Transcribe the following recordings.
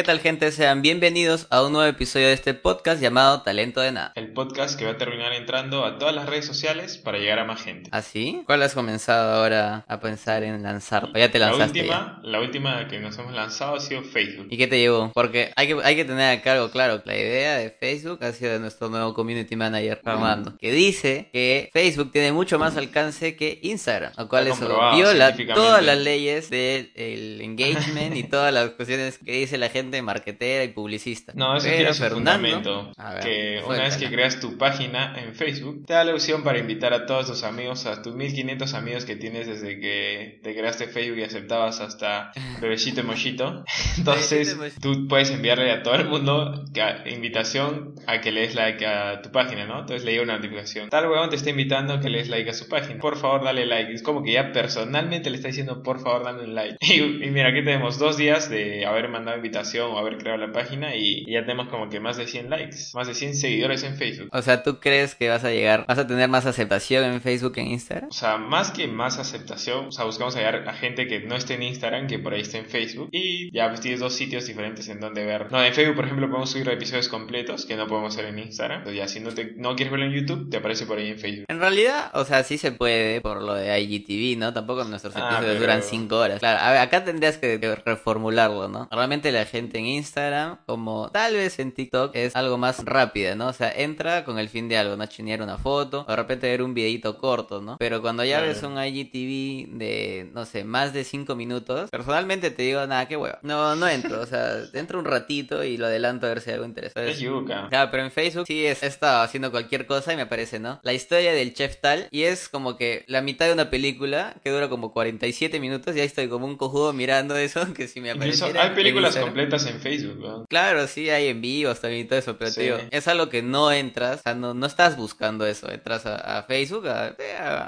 ¿Qué tal gente? Sean bienvenidos a un nuevo episodio de este podcast llamado Talento de Nada. El podcast que va a terminar entrando a todas las redes sociales para llegar a más gente. ¿Ah, sí? ¿Cuál has comenzado ahora a pensar en lanzar? ¿O ya te lanzaste? La última, la última que nos hemos lanzado ha sido Facebook. ¿Y qué te llevó? Porque hay que, hay que tener acá algo claro. La idea de Facebook ha sido de nuestro nuevo community manager, Fernando, que dice que Facebook tiene mucho más alcance que Instagram, lo cual eso viola todas las leyes del engagement y todas las cuestiones que dice la gente marquetera y publicista. No, eso tiene su fundamento. que una vez que creas tu página en Facebook, te da la opción para invitar a todos tus amigos, a tus 1500 amigos que tienes desde que te creaste Facebook y aceptabas hasta bebecito mochito. Entonces, tú puedes enviarle a todo el mundo invitación a que le des like a tu página, ¿no? Entonces le llega una notificación. Tal weón te está invitando a que le des like a su página. Por favor, dale like. Es como que ya personalmente le está diciendo, por favor, dale un like. Y, y mira, aquí tenemos dos días de haber mandado invitación o haber creado la página y, ya tenemos como que más de 100 likes, más de 100 seguidores en Facebook. O sea, ¿tú crees que vas a llegar, vas a tener más aceptación en Facebook que en Instagram? O sea, más que más aceptación, o sea, buscamos llegar a gente que no esté en Instagram, que por ahí esté en Facebook y ya pues tienes dos sitios diferentes en donde ver. No, en Facebook, por ejemplo, podemos subir episodios completos que no podemos hacer en Instagram. Entonces ya si no, te, no quieres verlo en YouTube, te aparece por ahí en Facebook. En realidad, o sea, sí se puede por lo de IGTV, ¿no? Tampoco nuestros ah, episodios duran 5 horas. Claro, a ver, acá tendrías que reformularlo, ¿no? Realmente la gente en Instagram como tal vez en TikTok es algo más rápida, ¿no? O sea, entra con el fin de algo, ¿no? Chinear una foto, o de repente ver un videito corto, ¿no? Pero cuando ya ves un IGTV de, no sé, más de 5 minutos, personalmente te digo, nada, qué hueva. No, no entro, o sea, entro un ratito y lo adelanto a ver si hay algo interesante. Es yuca. Claro, pero en Facebook sí he estado haciendo cualquier cosa y me aparece, ¿no? La historia del chef tal, y es como que la mitad de una película que dura como 47 minutos y ahí estoy como un cojudo mirando eso, que si me aparece. Hay películas completas en Facebook, ¿no? Claro, sí, hay envíos también y todo eso, pero tío, es algo que no entras, o sea, no, no estás buscando eso, entras a, Facebook a,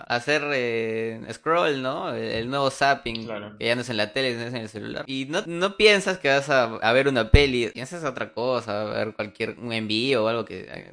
hacer eh, scroll, ¿no? El, nuevo zapping, que ya no es en la tele, es en el celular. Y no, no piensas que vas a, ver una peli, piensas otra cosa, a ver cualquier un envío o algo que, eh,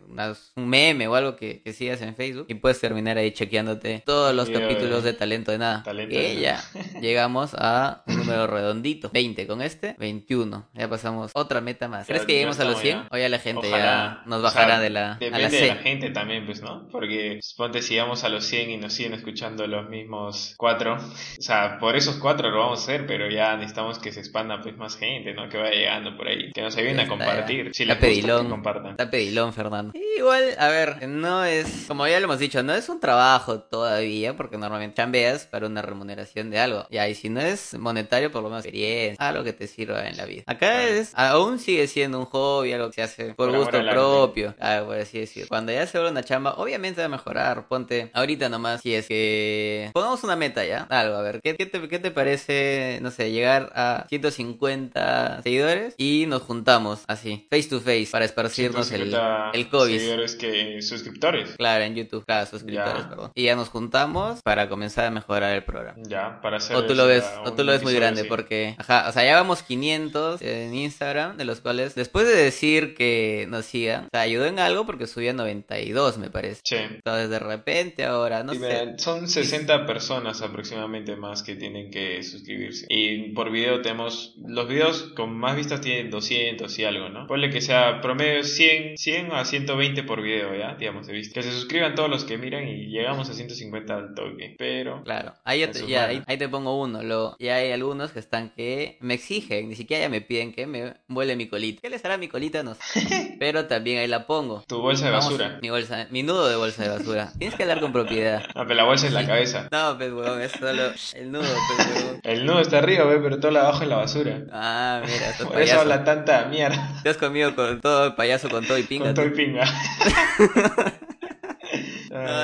un meme o algo que, que sigas en Facebook y puedes terminar ahí chequeándote todos los capítulos de Talento de Nada. Talento y ya llegamos a un número redondito, 20 con este, 21. Ya pasamos otra meta más. ¿Crees que lleguemos a los 100? O ya la gente ya nos bajará de la Depende a la de la gente también, pues, ¿no? Porque suponte si llegamos a los 100 y nos siguen escuchando los mismos cuatro. O sea, por esos cuatro lo vamos a hacer, pero ya necesitamos que se expanda pues más gente, ¿no? Que vaya llegando por ahí. Que nos ayuden a compartir. Si la pedilón. compartan. Está pedilón, Fernando. Igual, a ver, no es, como ya lo hemos dicho, no es un trabajo todavía, porque normalmente chambeas para una remuneración de algo. Ya, y si no es monetario, por lo menos experiencia, algo que te sirva en la vida. Acá es, aún sigue siendo un hobby, algo que se hace por, gusto propio. Ah, por así decir. Cuando ya se vuelve una chamba, obviamente va a mejorar. Ponte ahorita nomás, si es que pongamos una meta ya. Algo, a ver, ¿qué, qué, te, ¿qué te parece, no sé, llegar a 150 seguidores y nos juntamos así, face to face, para esparcirnos el, el COVID? Seguidores que suscriptores. Claro, en YouTube, claro, suscriptores, perdón. Y ya nos juntamos para comenzar a mejorar el programa. Ya, para hacer. O tú lo ves, o tú lo ves muy grande, porque, ajá, o sea, ya vamos 500 en Instagram, de los cuales después de decir que nos sigan, o sea, ayudó en algo porque subía 92, me parece. Sí. Entonces, de repente, ahora, no sé. son 60 personas aproximadamente más que tienen que suscribirse. Y por video tenemos, los videos con más vistas tienen 200 y algo, ¿no? Ponle que sea promedio 100, 100 a 120 por video, ¿ya? Digamos, de vista. Que se suscriban todos los que miran y llegamos a 150 al toque. Pero. Claro, ahí, te, ya, ahí, te pongo uno. Lo, ya hay algunos que están que me exigen, ni siquiera ya me piden que me vuele mi colita. ¿Qué les hará mi colita? No sé. Pero también ahí la pongo. Tu bolsa de basura. mi bolsa, mi nudo de bolsa de basura. Tienes que hablar con propiedad. No, pero la bolsa es la cabeza. No, pues huevón, es solo el nudo, pues huevón. El nudo está arriba, wey, pero todo lo abajo es la basura. Ah, mira, Por payaso. eso habla tanta mierda. Te has comido con todo payaso, con todo y pinga. Con todo y pinga.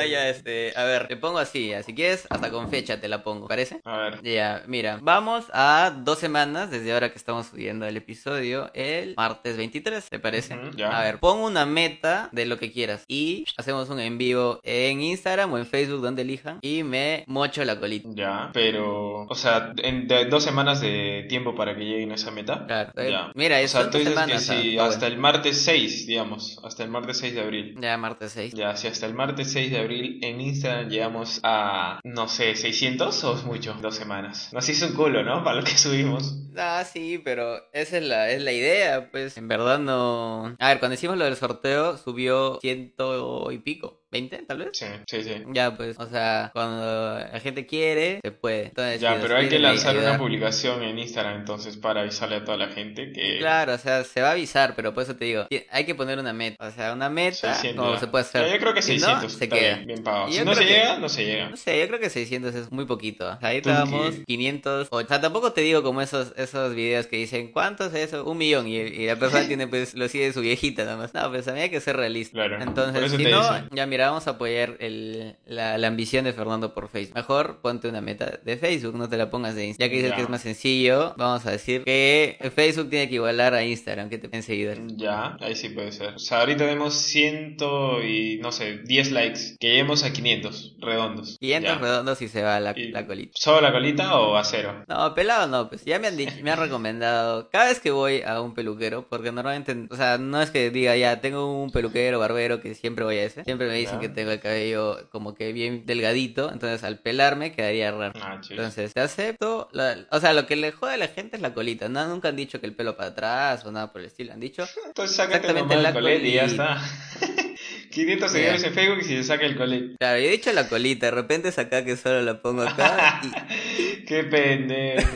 Ya este, a ver, te pongo así, así si quieres, hasta con fecha te la pongo, ¿parece? A ver. Ya, mira, vamos a dos semanas desde ahora que estamos subiendo el episodio, el martes 23, ¿te parece? ya. A ver, pon una meta de lo que quieras y hacemos un en vivo en Instagram o en Facebook, donde elijan, y me mocho la colita. Ya, pero, o sea, en dos semanas de tiempo para que lleguen a esa meta. Claro, ya. mira, eso. O sea, tú dices que hasta el martes 6, digamos, hasta el martes 6 de abril. Ya, martes 6. Ya, si hasta el martes 6 de abril en Instagram llegamos a, no sé, 600 o es mucho, dos semanas. Nos hizo un culo, ¿no? Para lo que subimos. Ah, sí, pero esa es la, es la idea, pues. En verdad no... A ver, cuando hicimos lo del sorteo, subió ciento y pico. ¿20 tal vez? Sí, sí, sí. Ya, pues, o sea, cuando la gente quiere, se puede. Entonces, ya, pero hay que lanzar una publicación en Instagram entonces para avisarle a toda la gente que... Claro, o sea, se va a avisar, pero por eso te digo, hay que poner una meta. O sea, una meta, como se puede hacer. yo creo que 600 se queda. bien, pagado. Si no se llega, no se llega. No sé, yo creo que 600 es muy poquito. O sea, ahí estábamos 500. O sea, tampoco te digo como esos, esos videos que dicen, ¿cuántos es eso? Un millón. Y, la persona tiene, pues, lo sigue su viejita nada más. No, pues a mí hay que ser realista. Claro. Entonces, si no, ya mira, vamos a apoyar el, la, la, ambición de Fernando por Facebook. Mejor ponte una meta de Facebook, no te la pongas de Instagram. Ya que dices que es más sencillo, vamos a decir que Facebook tiene que igualar a Instagram, que te ven seguidores. Ya, ahí sí puede ser. O sea, ahorita vemos ciento y no sé, 10 likes. Que lleguemos a 500 redondos. 500 redondos y se va la, la, colita. ¿Solo la colita o a cero? No, pelado no, pues ya me han dicho, me han recomendado. Cada vez que voy a un peluquero, porque normalmente, o sea, no es que diga ya tengo un peluquero, barbero, que siempre voy a ese. Siempre me dicen que tengo el cabello como que bien delgadito, entonces al pelarme quedaría raro. Ah, entonces, te acepto. o sea, lo que le jode a la gente es la colita. No, nunca han dicho que el pelo para atrás o nada por el estilo. Han dicho entonces, exactamente la colita y ya está. 500 seguidores en Facebook y si se saca el colita. Claro, yo he dicho la colita, de repente es acá que solo la pongo acá. Qué pendejo.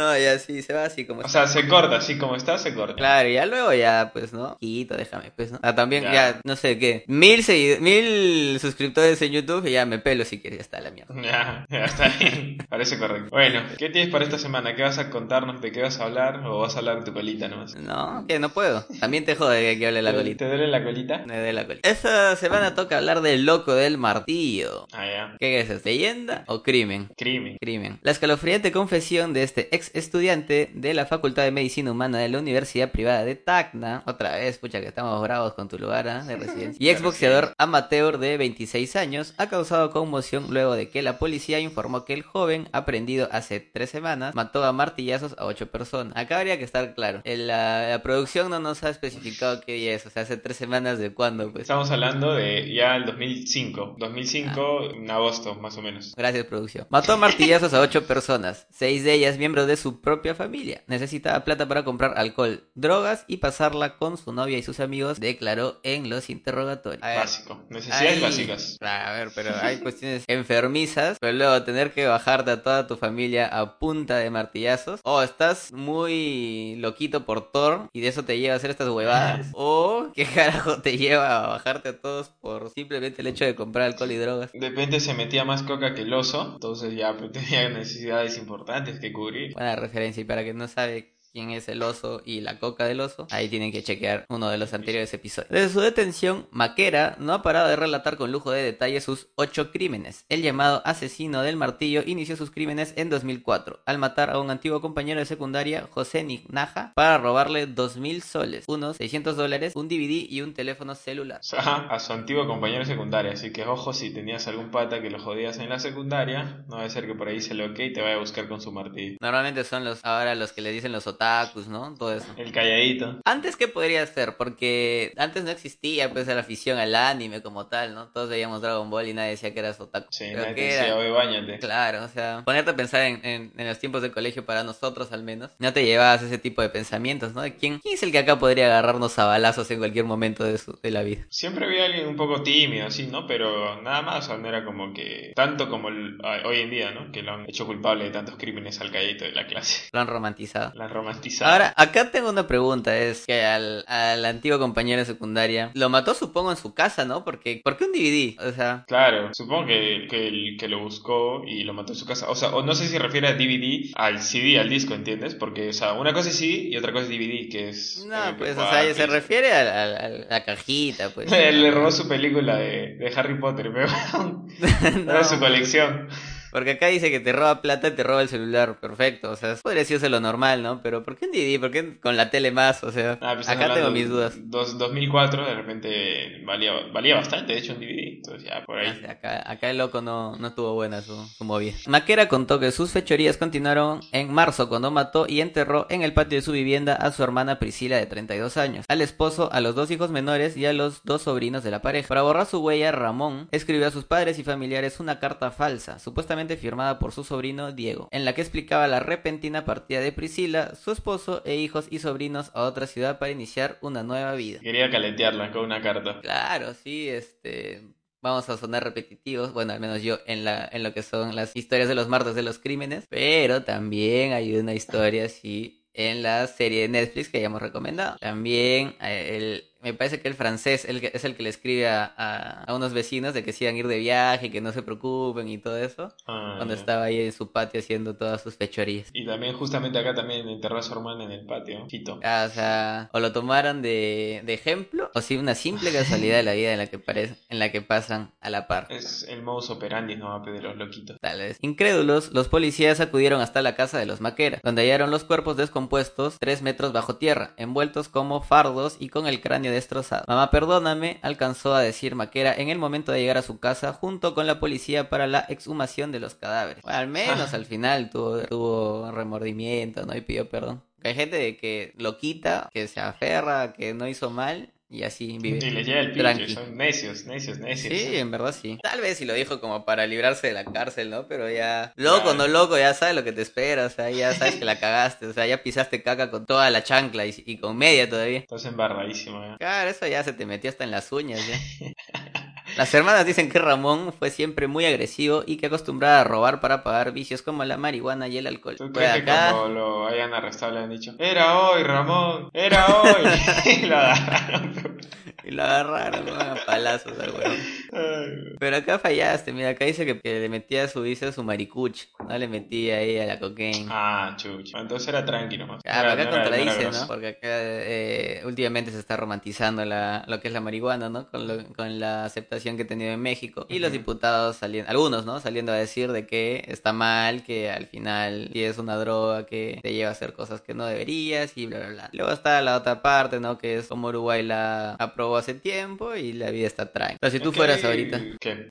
No, ya sí, se va así como O sea, se corta, así como está, se corta. Claro, y ya luego ya, pues, ¿no? Quito, déjame, pues, ¿no? Ah, también, ya, no sé qué. Mil, mil suscriptores en YouTube y ya me pelo si quieres, ya está la mierda. Ya, ya está bien. Parece correcto. Bueno, ¿qué tienes para esta semana? ¿Qué vas a contarnos? ¿De qué vas a hablar? ¿O vas a hablar de tu colita nomás? No, que no puedo. También te jode que hable la colita. ¿Te duele la colita? Me duele la colita. Esta semana toca hablar del loco del martillo. Ah, ya. ¿Qué es? ¿Leyenda o crimen? Crimen. Crimen. La escalofriante confesión de este ex estudiante de la Facultad de Medicina Humana de la Universidad Privada de Tacna. Otra vez, pucha que estamos bravos con tu lugar ¿eh? de residencia. Y exboxeador amateur de 26 años ha causado conmoción luego de que la policía informó que el joven, aprendido hace tres semanas, mató a martillazos a ocho personas. Acá habría que estar claro. la, producción no nos ha especificado qué día es. O sea, hace tres semanas de cuándo, pues. Estamos hablando de ya el 2005. 2005, ah. en agosto, más o menos. Gracias, producción. Mató a martillazos a ocho personas seis de ellas miembros de su propia familia. Necesitaba plata para comprar alcohol, drogas y pasarla con su novia y sus amigos, declaró en los interrogatorios. Básico, necesidades básicas. A ver, pero hay cuestiones enfermizas, pero luego tener que bajarte a toda tu familia a punta de martillazos, o estás muy loquito por Thor y de eso te lleva a hacer estas huevadas, o qué carajo te lleva a bajarte a todos por simplemente el hecho de comprar alcohol y drogas. De repente se metía más coca que el oso, entonces ya tenía necesidades importantes importantes que cubrir. Referencia y para que no sabe quién es el oso y la coca del oso, ahí tienen que chequear uno de los anteriores episodios. Desde su detención, Maquera no ha parado de relatar con lujo de detalle sus ocho crímenes. El llamado asesino del martillo inició sus crímenes en 2004, al matar a un antiguo compañero de secundaria, José Nignaja, para robarle 2.000 soles, unos 600 dólares, un DVD y un teléfono celular. a su antiguo compañero de secundaria, así que ojo si tenías algún pata que lo jodías en la secundaria, no debe ser que por ahí se lo ok y te vaya a buscar con su martillo. Normalmente son los ahora los que le dicen los ¿no? Todo eso. El calladito. Antes, ¿qué podría ser? Porque antes no existía pues la afición al anime como tal, ¿no? Todos veíamos Dragon Ball y nadie decía que eras otaku. Sí, nadie decía, bañate. Claro, o sea, ponerte a pensar en, en, los tiempos de colegio para nosotros al menos, no te llevabas ese tipo de pensamientos, ¿no? ¿Quién, quién es el que acá podría agarrarnos a balazos en cualquier momento de, su, de la vida? Siempre había alguien un poco tímido, así, ¿no? Pero nada más, o sea, no era como que, tanto como hoy en día, ¿no? Que lo han hecho culpable de tantos crímenes al calladito de la clase. Lo han romantizado. Lo han romantizado Ahora, acá tengo una pregunta, es que al, al antiguo compañero de secundaria, lo mató supongo en su casa, ¿no? Porque, ¿por qué un DVD? O sea... Claro, supongo que, que, que lo buscó y lo mató en su casa. O sea, o no sé si refiere a DVD, al CD, al disco, ¿entiendes? Porque, o sea, una cosa es CD y otra cosa es DVD, que es... No, eh, pues, o sea, se refiere a, la cajita, pues. Le robó su película de, de Harry Potter, pero... no. Era su colección. Porque acá dice que te roba plata y te roba el celular. Perfecto. O sea, podría ser lo normal, ¿no? Pero ¿por qué en DVD? ¿Por qué con la tele más? O sea, ah, pues acá tengo mis dudas. Dos, 2004 de repente valía, valía bastante, de hecho, un DVD. Entonces ya por ahí. Acá, acá el loco no, no tuvo buena su, su movida. Maquera contó que sus fechorías continuaron en marzo cuando mató y enterró en el patio de su vivienda a su hermana Priscila de 32 años, al esposo, a los dos hijos menores y a los dos sobrinos de la pareja. Para borrar su huella, Ramón escribió a sus padres y familiares una carta falsa, supuestamente firmada por su sobrino Diego, en la que explicaba la repentina partida de Priscila, su esposo e hijos y sobrinos a otra ciudad para iniciar una nueva vida. Quería caletearla con una carta. Claro, sí, este vamos a sonar repetitivos, bueno, al menos yo en la en lo que son las historias de los martes de los crímenes, pero también hay una historia así en la serie de Netflix que ya hemos recomendado. También eh, el me parece que el francés es el que le escribe a, unos vecinos de que sigan ir de viaje, que no se preocupen y todo eso. Ah, cuando estaba ahí en su patio haciendo todas sus fechorías. Y también justamente acá también enterró a su hermana en el patio, Quito. Ah, o sea, o lo tomaron de, ejemplo, o si una simple casualidad de la vida en la que parece, en la que pasan a la par. Es el modus operandi, ¿no? De los loquitos. Tal vez. Incrédulos, los policías acudieron hasta la casa de los Maquera, donde hallaron los cuerpos descompuestos tres metros bajo tierra, envueltos como fardos y con el cráneo destrozado. Mamá, perdóname, alcanzó a decir Maquera en el momento de llegar a su casa junto con la policía para la exhumación de los cadáveres. al menos al final tuvo, tuvo remordimiento, ¿no? Y pidió perdón. Hay gente que lo quita, que se aferra, que no hizo mal y así vive. Y le llega el pinche, son necios, necios, necios. Sí, en verdad sí. Tal vez si lo dijo como para librarse de la cárcel, ¿no? Pero ya, loco, no loco, ya sabes lo que te espera, o sea, ya sabes que la cagaste, o sea, ya pisaste caca con toda la chancla y, con media todavía. Estás embarradísimo, ¿eh? Claro, eso ya se te metió hasta en las uñas, ya. Las hermanas dicen que Ramón fue siempre muy agresivo y que acostumbraba a robar para pagar vicios como la marihuana y el alcohol. ¿Tú crees que cuando lo hayan arrestado le han dicho, era hoy, Ramón, era hoy? y lo agarraron. Y lo agarraron a palazos al huevo. Pero acá fallaste, mira, acá dice que, le metía su vicio a su maricuch, no le metía ahí a la cocaína. Ah, chucha. Entonces era tranquilo más. Claro, acá contradice, ¿no? Porque acá eh, últimamente se está romantizando la, lo que es la marihuana, ¿no? Con, con la aceptación que he tenido en México. Y los diputados saliendo, algunos, ¿no? Saliendo a decir de que está mal, que al final es una droga que te lleva a hacer cosas que no deberías y bla, bla, bla. Luego está la otra parte, ¿no? Que es como Uruguay la aprobó hace tiempo y la vida está tranquila. Pero si tú fueras ahorita,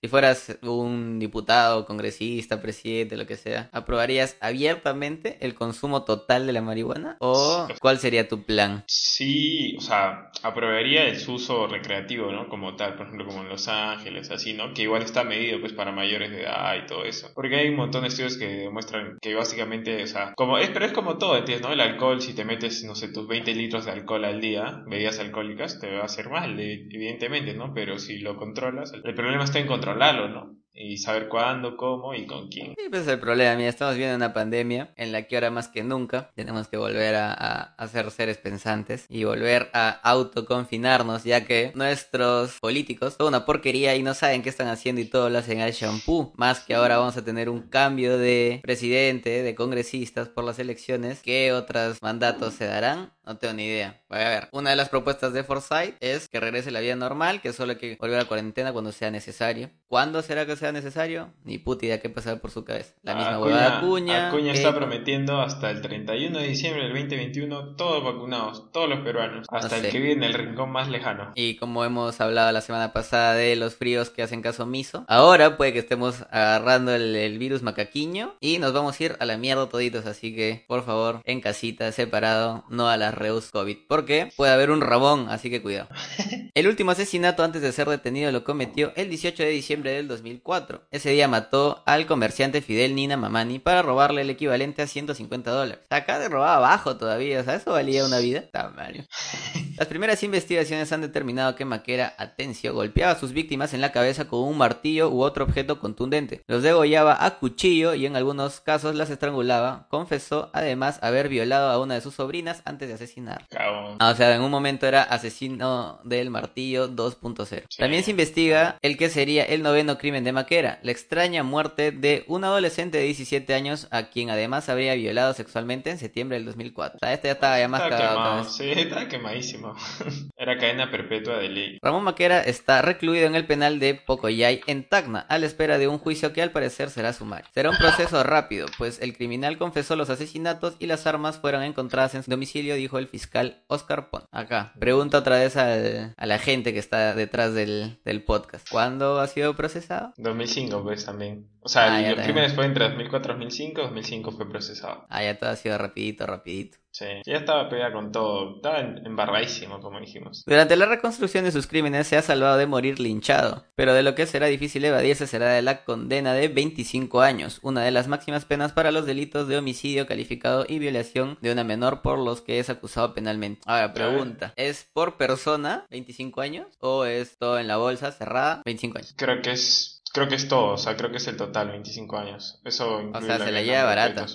si fueras un diputado, congresista, presidente, lo que sea, ¿aprobarías abiertamente el consumo total de la marihuana? ¿O cuál sería tu plan? Sí, o sea, aprobaría el uso recreativo, ¿no? Como tal, por ejemplo, como en Los Ángeles, así, ¿no? Que igual está medido, pues, para mayores de edad y todo eso. Porque hay un montón de estudios que demuestran que básicamente, o sea, como es, pero es como todo, ¿entiendes? ¿no? El alcohol, si te metes, no sé, tus 20 litros de alcohol al día, bebidas alcohólicas, te va a hacer mal, evidentemente, ¿no? Pero si lo controlas, el problema está en controlarlo, ¿no? y saber cuándo, cómo y con quién. Sí, pues es el problema, mira, estamos viendo una pandemia en la que ahora más que nunca tenemos que volver a, a, ser seres pensantes y volver a autoconfinarnos, ya que nuestros políticos son una porquería y no saben qué están haciendo y todo lo hacen al shampoo. Más que ahora vamos a tener un cambio de presidente, de congresistas por las elecciones, ¿qué otros mandatos se darán? No tengo ni idea. Voy a ver. Una de las propuestas de Forsyth es que regrese la vida normal, que solo hay que volver a cuarentena cuando sea necesario. ¿Cuándo será que sea necesario? Ni puta idea qué pasar por su cabeza. La misma Acuña, huevada Acuña. Acuña está prometiendo hasta el 31 de diciembre del 2021 todos vacunados, todos los peruanos, hasta el que vive en el rincón más lejano. Y como hemos hablado la semana pasada de los fríos que hacen caso omiso, ahora puede que estemos agarrando el, el virus macaquiño y nos vamos a ir a la mierda toditos. Así que, por favor, en casita, separado, no a las Reus COVID, porque puede haber un rabón, así que cuidado. El último asesinato antes de ser detenido lo cometió el 18 de diciembre del 2004. Ese día mató al comerciante Fidel Nina Mamani para robarle el equivalente a 150 dólares. Acá de robaba abajo todavía, o sea, eso valía una vida. Mario. Las primeras investigaciones han determinado que Maquera Atencio golpeaba a sus víctimas en la cabeza con un martillo u otro objeto contundente. Los degollaba a cuchillo y en algunos casos las estrangulaba. Confesó además haber violado a una de sus sobrinas antes de asesinar Ah, o sea, en un momento era asesino del martillo 2.0. También se investiga el que sería el noveno crimen de Maquera, la extraña muerte de un adolescente de 17 años a quien además habría violado sexualmente en septiembre del 2004. O sea, este ya estaba ya más cagado. Sí, quemadísimo. era cadena perpetua de ley. Ramón Maquera está recluido en el penal de Pocoyay en Tacna, a la espera de un juicio que al parecer será sumario. Será un proceso rápido, pues el criminal confesó los asesinatos y las armas fueron encontradas en su domicilio, dijo el fiscal Oscar Pon. Acá, pregunta otra vez al, la gente que está detrás del, del podcast. ¿Cuándo ha sido procesado? 2005, pues también. O sea, ah, el, crimen fue entre 2004 y 2005, 2005 fue procesado. Ah, ya todo ha sido rapidito, rapidito. Sí, ya estaba pegada con todo, estaba embarradísimo, como dijimos. Durante la reconstrucción de sus crímenes se ha salvado de morir linchado, pero de lo que será difícil evadirse será de la condena de 25 años, una de las máximas penas para los delitos de homicidio calificado y violación de una menor por los que es acusado penalmente. Ahora, pregunta, ¿es por persona 25 años o es todo en la bolsa cerrada 25 años? Creo que es Creo que es todo, o sea, creo que es el total, 25 años. Eso O sea, se la lleva barata.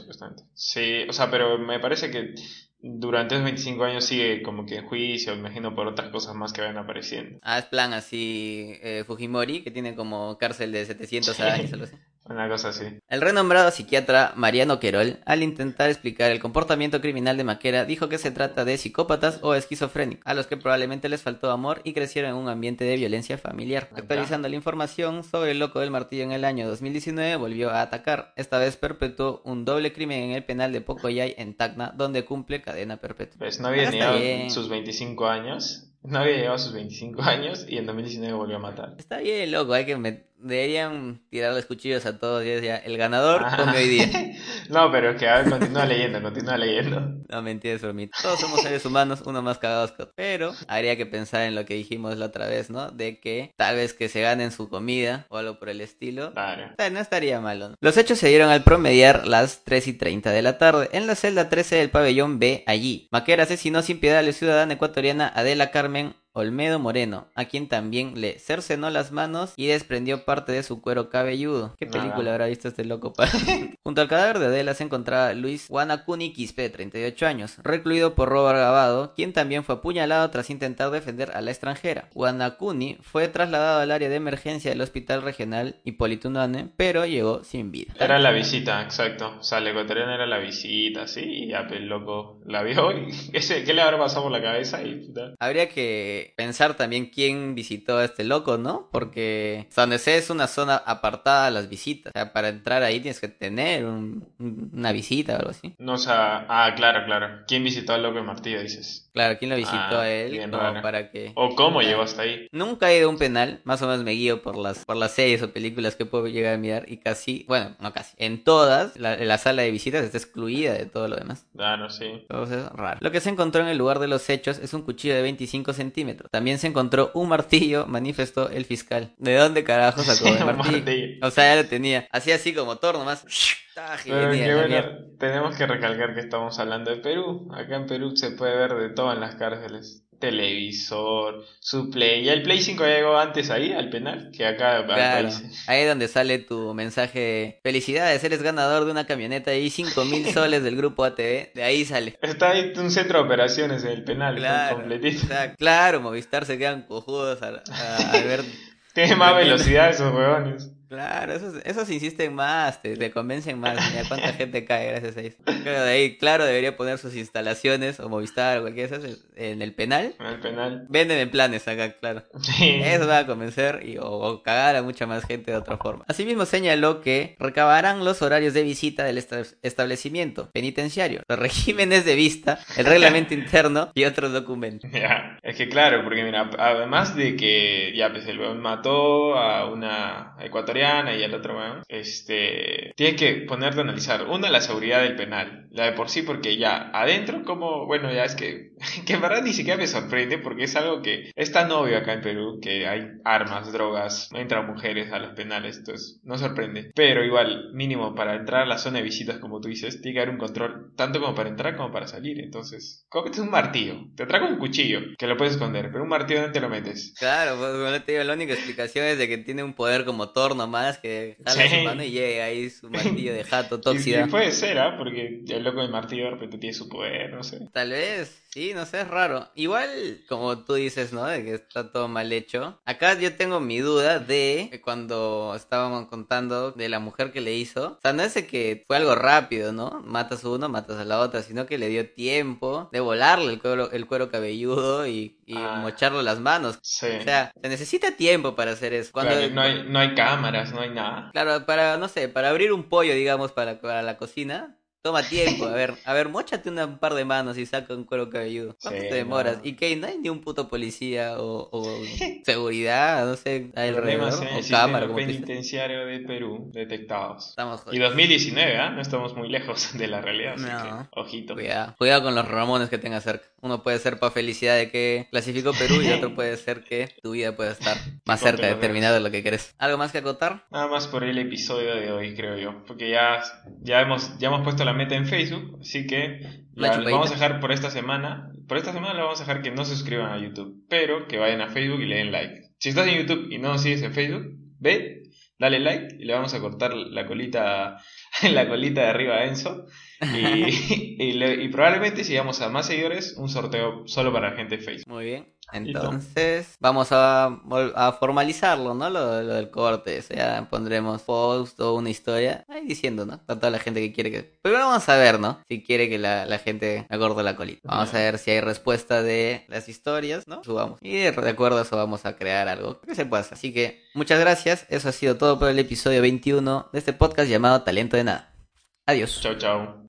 Sí, o sea, pero me parece que durante esos 25 años sigue como que en juicio, me imagino por otras cosas más que van apareciendo. Ah, es plan así eh, Fujimori, que tiene como cárcel de 700 años, algo así. Una cosa así. El renombrado psiquiatra Mariano Querol, al intentar explicar el comportamiento criminal de Maquera, dijo que se trata de psicópatas o esquizofrénicos, a los que probablemente les faltó amor y crecieron en un ambiente de violencia familiar. Actualizando la información sobre el loco del martillo en el año 2019, volvió a atacar. Esta vez perpetuó un doble crimen en el penal de Pocoyay en Tacna, donde cumple cadena perpetua. Pues no había ni sus 25 años. No había llegado a sus 25 años y en 2019 volvió a matar. Está bien, loco, hay que deberían tirar los cuchillos a todos y decía, el ganador come hoy día. no, pero es que a ver, continúa leyendo, continúa leyendo. No, mentira, es mí. Todos somos seres humanos, uno más cagados que otro. Pero habría que pensar en lo que dijimos la otra vez, ¿no? De que tal vez que se ganen su comida o algo por el estilo. Claro. No estaría malo. ¿no? Los hechos se dieron al promediar las 3 y 30 de la tarde en la celda 13 del pabellón B allí. Maquera asesinó sin piedad a la ciudadana ecuatoriana Adela Carmen Olmedo Moreno, a quien también le cercenó las manos y desprendió parte de su cuero cabelludo. ¿Qué película habrá visto este loco? Junto al cadáver de Adela se encontraba Luis Guanacuni Quispe, 38 años, recluido por robo agravado, quien también fue apuñalado tras intentar defender a la extranjera. Guanacuni fue trasladado al área de emergencia del Hospital Regional Hipólito Unane, pero llegó sin vida. Era la visita, exacto. O sea, el ecuatoriano era la visita, sí, y ya el loco la vio y ¿qué le habrá pasado por la cabeza? Y... Habría que pensar también quién visitó a este loco, ¿no? Porque San José es una zona apartada a las visitas. O sea, para entrar ahí tienes que tener una visita o algo así. No, o sea, ah, claro, claro. ¿Quién visitó al loco de Martillo, dices? Claro, ¿quién lo visitó ah, a él? para que... ¿O cómo llegó hasta ahí? Nunca he ido a un penal, más o menos me guío por las, por las series o películas que puedo llegar a mirar y casi, bueno, no casi, en todas, la, la sala de visitas está excluida de todo lo demás. Claro, sí. Entonces, raro. Lo que se encontró en el lugar de los hechos es un cuchillo de 25 centímetros también se encontró un martillo, manifestó el fiscal. ¿De dónde carajo sacó el martillo? O sea, ya lo tenía. Así así como Thor nomás. Pero bueno, tenemos que recalcar que estamos hablando de Perú. Acá en Perú se puede ver de todo en las cárceles televisor, su Play. Y el Play 5 llegó antes ahí, al penal, que acá claro. Ahí es donde sale tu mensaje. Felicidades, eres ganador de una camioneta y 5 mil soles del grupo ATV. De ahí sale. Está ahí un centro de operaciones en el penal, claro, completito. Claro, Movistar se quedan cojudos a, ver. Tiene más velocidad esos huevones. Claro, esos, esos insisten más, te, convencen más. Mira cuánta gente cae gracias a eso. Claro, de ahí, claro, debería poner sus instalaciones o Movistar o cualquier de esas en el penal. En el penal. Venden en planes acá, claro. Eso va a convencer y, o, cagar a mucha más gente de otra forma. Asimismo señaló que recabarán los horarios de visita del establecimiento penitenciario, los regímenes de vista, el reglamento interno y otros documentos. Ya, es que claro, porque mira, además de que ya pues el mató a una ecuatoriana y el otro este, tiene que ponerte a analizar, una, la seguridad del penal, la de por sí, porque ya adentro, como, bueno, ya es que, que en verdad ni siquiera me sorprende, porque es algo que es tan obvio acá en Perú, que hay armas, drogas, entran mujeres a los penales, entonces no sorprende. Pero igual, mínimo, para entrar a la zona de visitas, como tú dices, tiene que haber un control, tanto como para entrar como para salir, entonces, es un martillo, te trae un cuchillo, que lo puedes esconder, pero un martillo, ¿dónde te lo metes? Claro, pues te digo, la única explicación es de que tiene un poder como torno más que jala su mano y llega ahí su martillo de jato tóxico. puede ser, ¿ah? Porque el loco del martillo de repente tiene su poder, no sé. Tal vez, sí, no sé, es raro. Igual, como tú dices, ¿no? De que está todo mal hecho. Acá yo tengo mi duda de cuando estábamos contando de la mujer que le hizo. O sea, no es que fue algo rápido, ¿no? Matas a uno, matas a la otra, sino que le dio tiempo de volarle el cuero, el cuero cabelludo y, y ah. mocharlo las manos. Sí. O sea, se necesita tiempo para hacer eso. Cuando... no, hay, no hay cámaras, no hay nada. Claro, para, no sé, para abrir un pollo, digamos, para, para la cocina, Toma tiempo, a ver, a ver, mochate un par de manos y saca un cuero cabelludo. ¿Cuánto te demoras? Y que no hay ni un puto policía o, seguridad, no sé, alrededor, o el cámara. penitenciario de Perú detectados. Estamos y 2019, ¿ah? No estamos muy lejos de la realidad, así que, ojito. Cuidado. Cuidado con los ramones que tengas cerca. Uno puede ser para felicidad de que clasificó Perú y otro puede ser que tu vida pueda estar más cerca de terminar lo que querés. ¿Algo más que acotar? Nada más por el episodio de hoy, creo yo. Porque ya, ya, hemos, ya hemos puesto la meta en Facebook, así que la, vamos a dejar por esta semana. Por esta semana le vamos a dejar que no se suscriban a YouTube, pero que vayan a Facebook y le den like. Si estás en YouTube y no nos sigues en Facebook, ve, dale like y le vamos a cortar la colita, la colita de arriba a Enzo. Y, y, probablemente si vamos a más seguidores, un sorteo solo para gente de Facebook. Muy bien. Entonces, vamos a, a formalizarlo, ¿no? Lo, del corte. O sea, pondremos post o una historia ahí diciendo, ¿no? A toda la gente que quiere que. Primero vamos a ver, ¿no? Si quiere que la, la gente acorde la colita. Vamos a ver si hay respuesta de las historias, ¿no? Subamos. Y de acuerdo a eso vamos a crear algo que se pueda hacer. Así que, muchas gracias. Eso ha sido todo por el episodio 21 de este podcast llamado Talento de Nada. Adiós. Chao, chao.